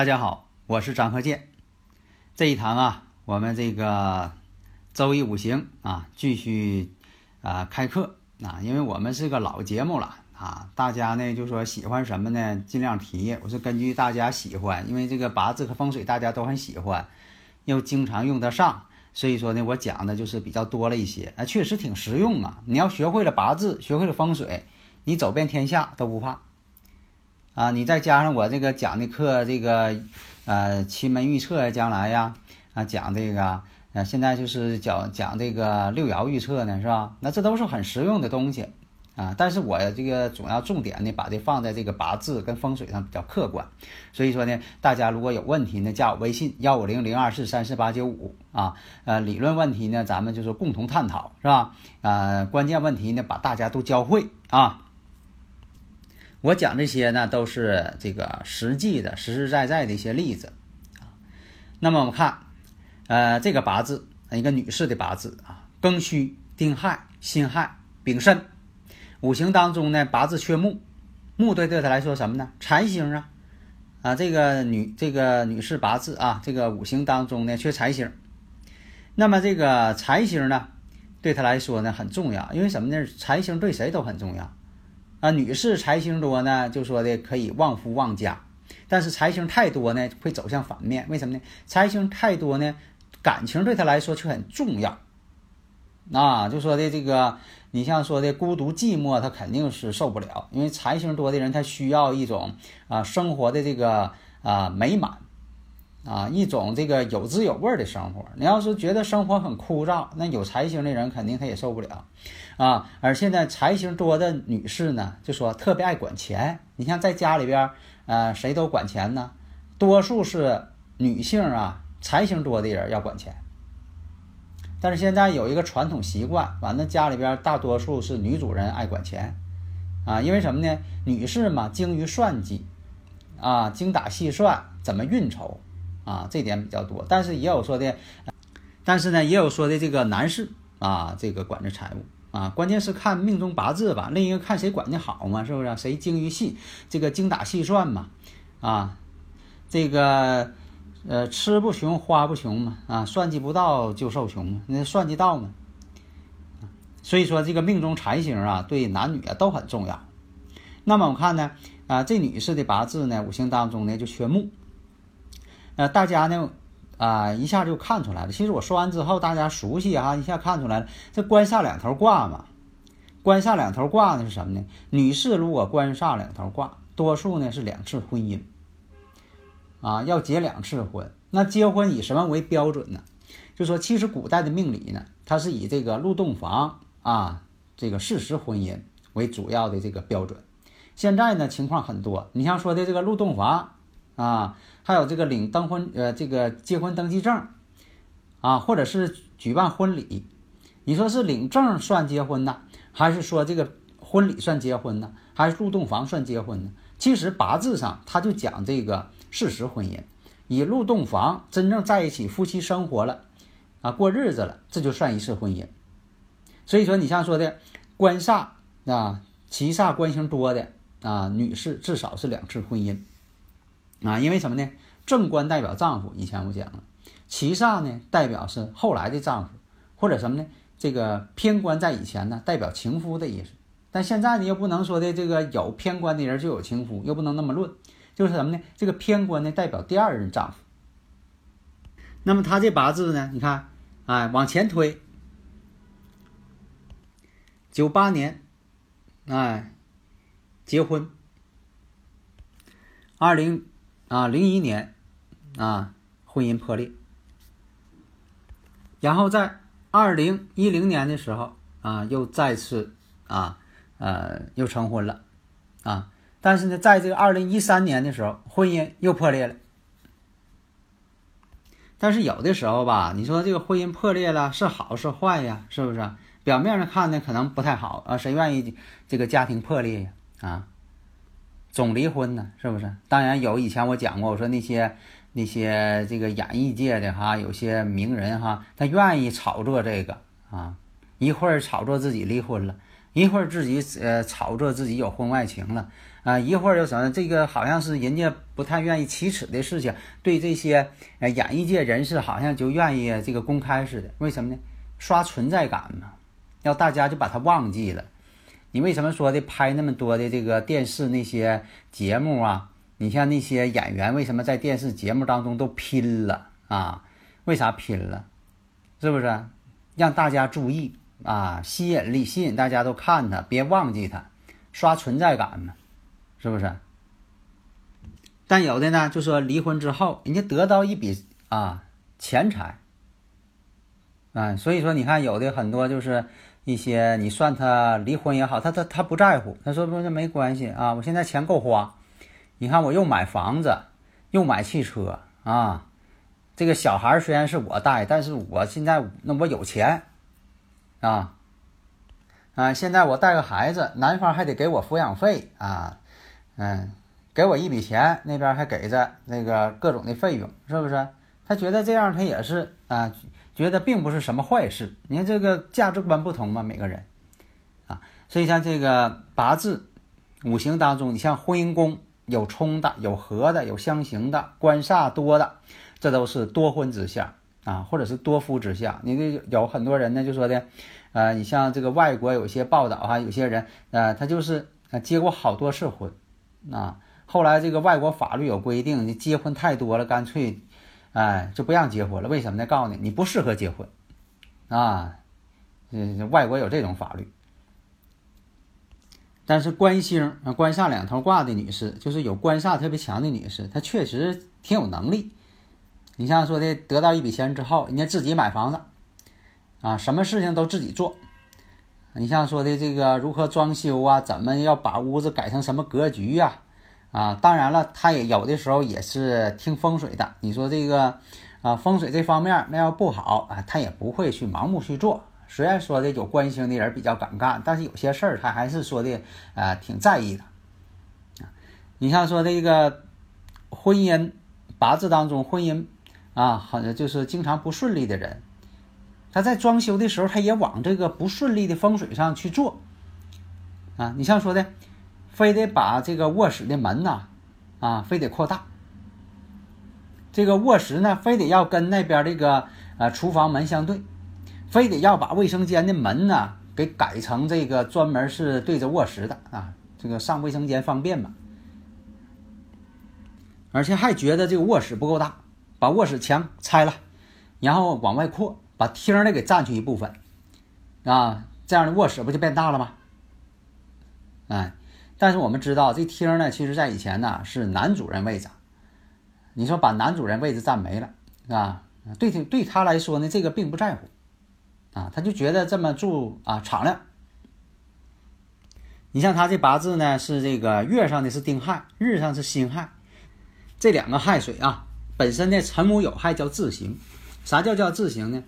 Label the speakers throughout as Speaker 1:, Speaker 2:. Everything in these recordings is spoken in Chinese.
Speaker 1: 大家好，我是张和建。这一堂啊，我们这个周易五行啊，继续啊开课啊，因为我们是个老节目了啊，大家呢就说喜欢什么呢，尽量提。我是根据大家喜欢，因为这个八字和风水大家都很喜欢，又经常用得上，所以说呢，我讲的就是比较多了一些。啊，确实挺实用啊！你要学会了八字，学会了风水，你走遍天下都不怕。啊，你再加上我这个讲的课，这个呃奇门预测，将来呀，啊讲这个，呃现在就是讲讲这个六爻预测呢，是吧？那这都是很实用的东西啊。但是我这个主要重点呢，把这放在这个八字跟风水上比较客观。所以说呢，大家如果有问题呢，加我微信幺五零零二四三四八九五啊。呃，理论问题呢，咱们就是共同探讨，是吧？呃，关键问题呢，把大家都教会啊。我讲这些呢，都是这个实际的、实实在在的一些例子啊。那么我们看，呃，这个八字，一个女士的八字啊，庚戌、丁亥、辛亥、丙申，五行当中呢，八字缺木，木对对她来说什么呢？财星啊，啊，这个女这个女士八字啊，这个五行当中呢，缺财星。那么这个财星呢，对她来说呢很重要，因为什么呢？财星对谁都很重要。啊，女士财星多呢，就说的可以旺夫旺家，但是财星太多呢，会走向反面。为什么呢？财星太多呢，感情对她来说却很重要。啊，就说的这个，你像说的孤独寂寞，她肯定是受不了，因为财星多的人，他需要一种啊生活的这个啊美满。啊，一种这个有滋有味的生活。你要是觉得生活很枯燥，那有财星的人肯定他也受不了，啊。而现在财星多的女士呢，就说特别爱管钱。你像在家里边，呃，谁都管钱呢？多数是女性啊，财星多的人要管钱。但是现在有一个传统习惯，反正家里边大多数是女主人爱管钱，啊，因为什么呢？女士嘛，精于算计，啊，精打细算，怎么运筹。啊，这点比较多，但是也有说的，但是呢，也有说的这个男士啊，这个管着财务啊，关键是看命中八字吧，另一个看谁管的好嘛，是不是？谁精于细，这个精打细算嘛，啊，这个呃，吃不穷，花不穷嘛，啊，算计不到就受穷，那算计到嘛，所以说这个命中财星啊，对男女啊都很重要。那么我看呢，啊，这女士的八字呢，五行当中呢就缺木。那大家呢，啊，一下就看出来了。其实我说完之后，大家熟悉啊，一下看出来了。这官煞两头挂嘛，官煞两头挂呢是什么呢？女士如果官煞两头挂，多数呢是两次婚姻，啊，要结两次婚。那结婚以什么为标准呢？就说其实古代的命理呢，它是以这个入洞房啊，这个事实婚姻为主要的这个标准。现在呢情况很多，你像说的这个入洞房啊。还有这个领登婚，呃，这个结婚登记证，啊，或者是举办婚礼，你说是领证算结婚呢，还是说这个婚礼算结婚呢，还是入洞房算结婚呢？其实八字上他就讲这个事实婚姻，以入洞房真正在一起夫妻生活了，啊，过日子了，这就算一次婚姻。所以说，你像说的官煞啊，七煞官星多的啊，女士至少是两次婚姻。啊，因为什么呢？正官代表丈夫，以前我讲了，七煞呢代表是后来的丈夫，或者什么呢？这个偏官在以前呢代表情夫的意思，但现在呢又不能说的这个有偏官的人就有情夫，又不能那么论，就是什么呢？这个偏官呢代表第二任丈夫。那么他这八字呢，你看，哎，往前推，九八年，哎，结婚，二零。啊，零一年，啊，婚姻破裂。然后在二零一零年的时候啊，又再次啊呃又成婚了啊，但是呢，在这个二零一三年的时候，婚姻又破裂了。但是有的时候吧，你说这个婚姻破裂了是好是坏呀？是不是？表面上看呢，可能不太好啊，谁愿意这个家庭破裂呀？啊，总离婚呢，是不是？当然有，以前我讲过，我说那些那些这个演艺界的哈，有些名人哈，他愿意炒作这个啊，一会儿炒作自己离婚了，一会儿自己呃炒作自己有婚外情了。啊，一会儿又什么？这个好像是人家不太愿意启齿的事情，对这些呃演艺界人士好像就愿意这个公开似的。为什么呢？刷存在感嘛，要大家就把他忘记了。你为什么说的拍那么多的这个电视那些节目啊？你像那些演员，为什么在电视节目当中都拼了啊？为啥拼了？是不是？让大家注意啊，吸引力，吸引大家都看他，别忘记他，刷存在感嘛。是不是？但有的呢，就说离婚之后，人家得到一笔啊钱财，啊，所以说你看有的很多就是一些你算他离婚也好，他他他不在乎，他说不是没关系啊，我现在钱够花，你看我又买房子，又买汽车啊，这个小孩虽然是我带，但是我现在那我有钱啊啊，现在我带个孩子，男方还得给我抚养费啊。嗯，给我一笔钱，那边还给着那个各种的费用，是不是？他觉得这样，他也是啊，觉得并不是什么坏事。你看这个价值观不同嘛，每个人啊，所以像这个八字五行当中，你像婚姻宫有冲的、有合的、有相刑的、官煞多的，这都是多婚之相啊，或者是多夫之相。你这有很多人呢，就说的，呃，你像这个外国有些报道哈，有些人呃，他就是呃结过好多次婚。啊，后来这个外国法律有规定，你结婚太多了，干脆，哎，就不让结婚了。为什么呢？告诉你，你不适合结婚，啊，嗯，外国有这种法律。但是官星，官煞两头挂的女士，就是有官煞特别强的女士，她确实挺有能力。你像说的，得到一笔钱之后，人家自己买房子，啊，什么事情都自己做。你像说的这个如何装修啊，怎么要把屋子改成什么格局呀？啊当然了，他也有的时候也是听风水的。你说这个啊，风水这方面那要不好啊，他也不会去盲目去做。虽然说的有关星的人比较敢干，但是有些事儿他还是说的啊挺在意的。啊你像说这个婚姻八字当中婚姻啊，好像就是经常不顺利的人。他在装修的时候，他也往这个不顺利的风水上去做，啊，你像说的，非得把这个卧室的门呐，啊，非得扩大，这个卧室呢，非得要跟那边这个呃厨房门相对，非得要把卫生间的门呢给改成这个专门是对着卧室的啊，这个上卫生间方便嘛，而且还觉得这个卧室不够大，把卧室墙拆了，然后往外扩。把厅儿呢给占去一部分，啊，这样的卧室不就变大了吗？哎，但是我们知道这厅呢，其实在以前呢是男主人位置，你说把男主人位置占没了，啊，对对他来说呢，这个并不在乎，啊，他就觉得这么住啊敞亮。你像他这八字呢，是这个月上的是丁亥，日上是辛亥，这两个亥水啊，本身呢辰午有亥叫自刑，啥叫叫自刑呢？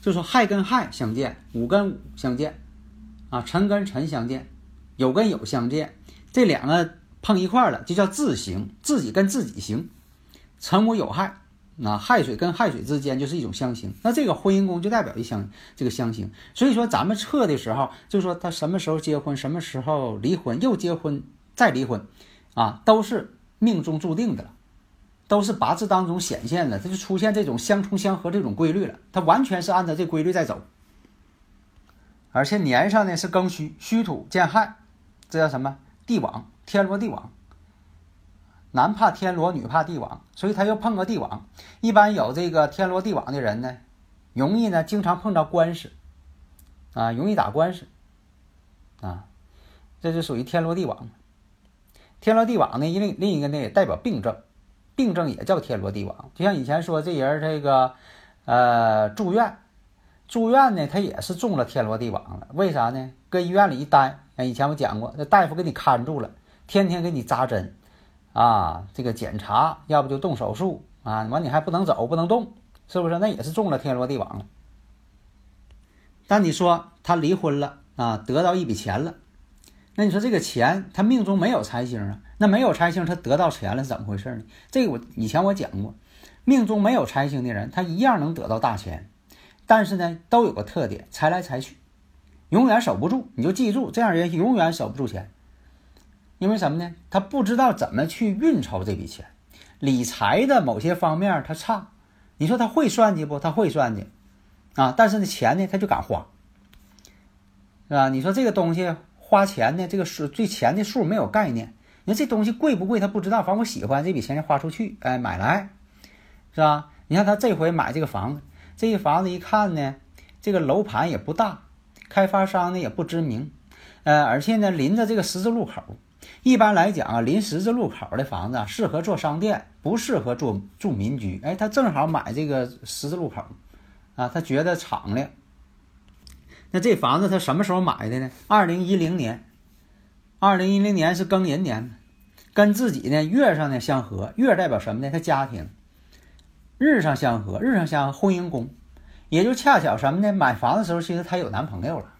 Speaker 1: 就说亥跟亥相见，午跟午相见，啊，辰跟辰相见，酉跟酉相见，这两个碰一块儿了，就叫自刑，自己跟自己刑。辰午有害，啊，亥水跟亥水之间就是一种相刑。那这个婚姻宫就代表一相这个相刑。所以说咱们测的时候，就说他什么时候结婚，什么时候离婚，又结婚再离婚，啊，都是命中注定的了。都是八字当中显现的，它就出现这种相冲相合这种规律了。它完全是按照这规律在走，而且年上呢是庚戌，戌土见亥，这叫什么？地网，天罗地网。男怕天罗，女怕地网，所以他又碰个地网。一般有这个天罗地网的人呢，容易呢经常碰到官司，啊，容易打官司，啊，这就属于天罗地网。天罗地网呢，另另一个呢也代表病症。病症也叫天罗地网，就像以前说这人这个，呃，住院，住院呢，他也是中了天罗地网了。为啥呢？搁医院里一待，以前我讲过，这大夫给你看住了，天天给你扎针，啊，这个检查，要不就动手术啊，完你还不能走，不能动，是不是？那也是中了天罗地网了。但你说他离婚了啊，得到一笔钱了，那你说这个钱他命中没有财星啊？那没有财星，他得到钱了是怎么回事呢？这个我以前我讲过，命中没有财星的人，他一样能得到大钱，但是呢，都有个特点，财来财去，永远守不住。你就记住，这样人永远守不住钱，因为什么呢？他不知道怎么去运筹这笔钱，理财的某些方面他差。你说他会算计不？他会算计。啊，但是呢，钱呢，他就敢花，是吧？你说这个东西花钱呢，这个数对钱的数没有概念。你说这东西贵不贵，他不知道。反正我喜欢这笔钱就花出去，哎，买来，是吧？你看他这回买这个房子，这个房子一看呢，这个楼盘也不大，开发商呢也不知名，呃，而且呢临着这个十字路口。一般来讲啊，临十字路口的房子啊适合做商店，不适合做住民居。哎，他正好买这个十字路口。啊，他觉得敞亮。那这房子他什么时候买的呢？二零一零年，二零一零年是庚寅年，跟自己呢月上呢相合，月代表什么呢？他家庭。日上相合，日上相合，婚姻宫，也就恰巧什么呢？买房的时候，其实她有男朋友了。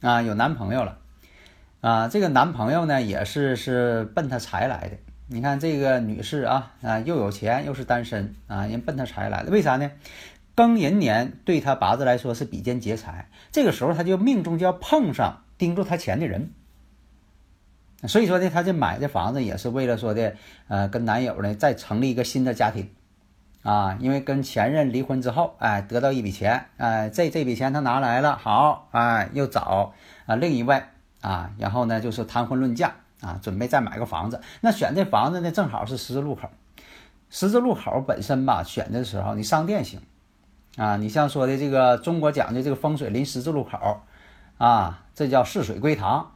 Speaker 1: 啊，有男朋友了。啊，这个男朋友呢也是是奔他财来的。你看这个女士啊啊，又有钱又是单身啊，人奔他财来的，为啥呢？庚寅年对他八字来说是比肩劫财，这个时候他就命中就要碰上盯住他钱的人，所以说呢，他这买这房子也是为了说的，呃，跟男友呢再成立一个新的家庭，啊，因为跟前任离婚之后，哎，得到一笔钱，哎，这这笔钱他拿来了，好，哎，又找啊另一位啊，然后呢就是谈婚论嫁啊，准备再买个房子，那选这房子呢正好是十字路口，十字路口本身吧，选的时候你商店行。啊，你像说的这个中国讲的这个风水临十字路口，啊，这叫四水归堂，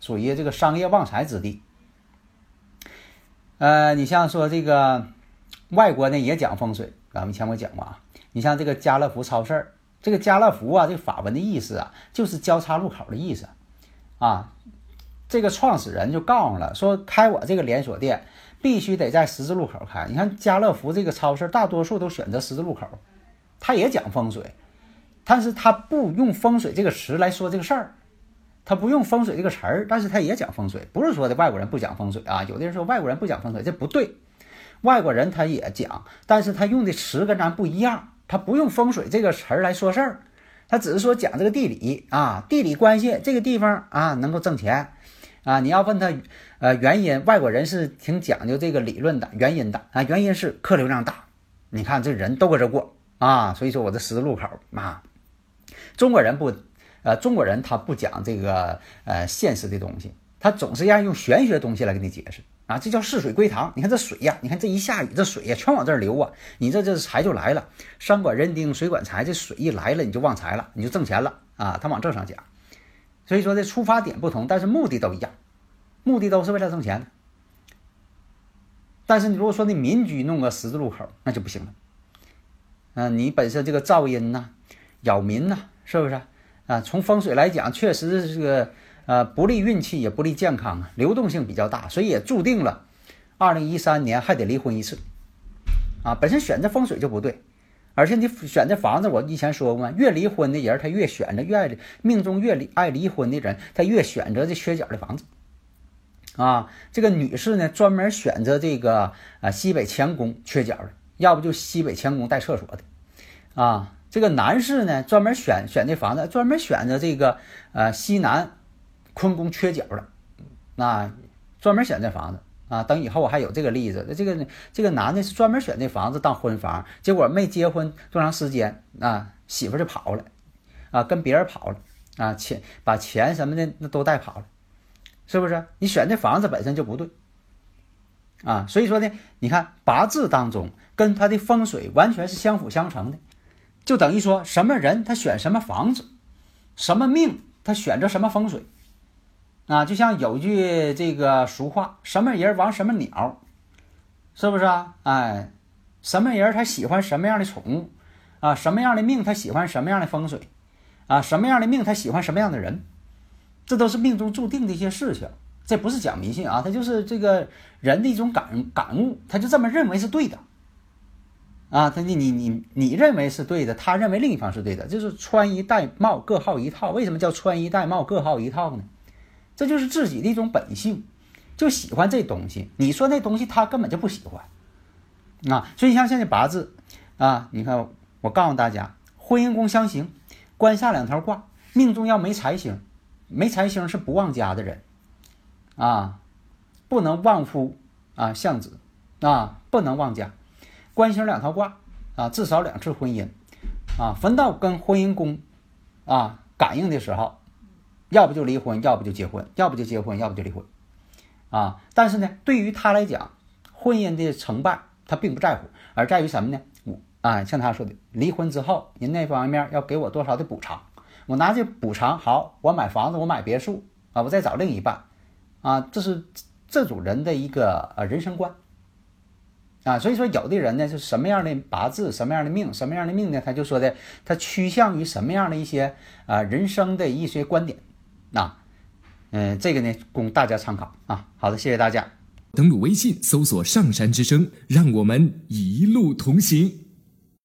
Speaker 1: 属于这个商业旺财之地。呃，你像说这个外国呢也讲风水，咱们前我讲过啊。你像这个家乐福超市，这个家乐福啊，这个法文的意思啊，就是交叉路口的意思啊。这个创始人就告诉了，说开我这个连锁店必须得在十字路口开。你看家乐福这个超市，大多数都选择十字路口。他也讲风水，但是他不用风水这个词来说这个事儿，他不用风水这个词儿，但是他也讲风水，不是说的外国人不讲风水啊。有的人说外国人不讲风水，这不对，外国人他也讲，但是他用的词跟咱不一样，他不用风水这个词儿来说事儿，他只是说讲这个地理啊，地理关系这个地方啊能够挣钱啊。你要问他呃原因，外国人是挺讲究这个理论的原因的啊，原因是客流量大，你看这人都搁这过。啊，所以说我这十字路口啊，中国人不，呃，中国人他不讲这个呃现实的东西，他总是要用玄学东西来给你解释啊，这叫四水归堂。你看这水呀，你看这一下雨，这水呀全往这儿流啊，你这这财就来了。山管人丁，水管财，这水一来了你就旺财了，你就挣钱了啊。他往这上讲，所以说这出发点不同，但是目的都一样，目的都是为了挣钱。但是你如果说你民居弄个十字路口，那就不行了。嗯，你本身这个噪音呐、扰民呐，是不是啊？从风水来讲，确实是个呃不利运气，也不利健康啊，流动性比较大，所以也注定了，二零一三年还得离婚一次啊。本身选择风水就不对，而且你选这房子，我以前说过，越离婚的人他越选择越爱命中越离爱离婚的人，他越选择这缺角的房子啊。这个女士呢，专门选择这个啊西北乾宫缺角的。要不就西北乾宫带厕所的，啊，这个男士呢专门选选这房子，专门选择这个呃西南坤宫缺角的，那专门选这房子。啊。等以后我还有这个例子，那这个这个男的是专门选这房子当婚房，结果没结婚多长时间啊，媳妇就跑了，啊，跟别人跑了。啊，钱把钱什么的那都带跑了，是不是？你选这房子本身就不对。啊，所以说呢，你看八字当中跟他的风水完全是相辅相成的，就等于说什么人他选什么房子，什么命他选择什么风水，啊，就像有句这个俗话，什么人玩什么鸟，是不是啊？哎，什么人他喜欢什么样的宠物，啊，什么样的命他喜欢什么样的风水，啊，什么样的命他喜欢什么样的人，这都是命中注定的一些事情。这不是讲迷信啊，他就是这个人的一种感感悟，他就这么认为是对的。啊，他你你你你认为是对的，他认为另一方是对的，就是穿衣戴帽各好一套。为什么叫穿衣戴帽各好一套呢？这就是自己的一种本性，就喜欢这东西。你说那东西他根本就不喜欢。啊，所以像现在八字啊，你看我告诉大家，婚姻宫相刑，官煞两条挂，命中要没财星，没财星是不旺家的人。啊，不能旺夫啊，相子啊，不能旺家。官星两条卦啊，至少两次婚姻啊，逢到跟婚姻宫啊感应的时候，要不就离婚，要不就结婚，要不就结婚，要不就离婚啊。但是呢，对于他来讲，婚姻的成败他并不在乎，而在于什么呢？我啊，像他说的，离婚之后，您那方面要给我多少的补偿？我拿这补偿好，我买房子，我买别墅啊，我再找另一半。啊，这是这种人的一个呃人生观啊，所以说有的人呢是什么样的八字，什么样的命，什么样的命呢？他就说的他趋向于什么样的一些啊人生的一些观点那，嗯，这个呢供大家参考啊。好的，谢谢大家。
Speaker 2: 登录微信搜索“上山之声”，让我们一路同行。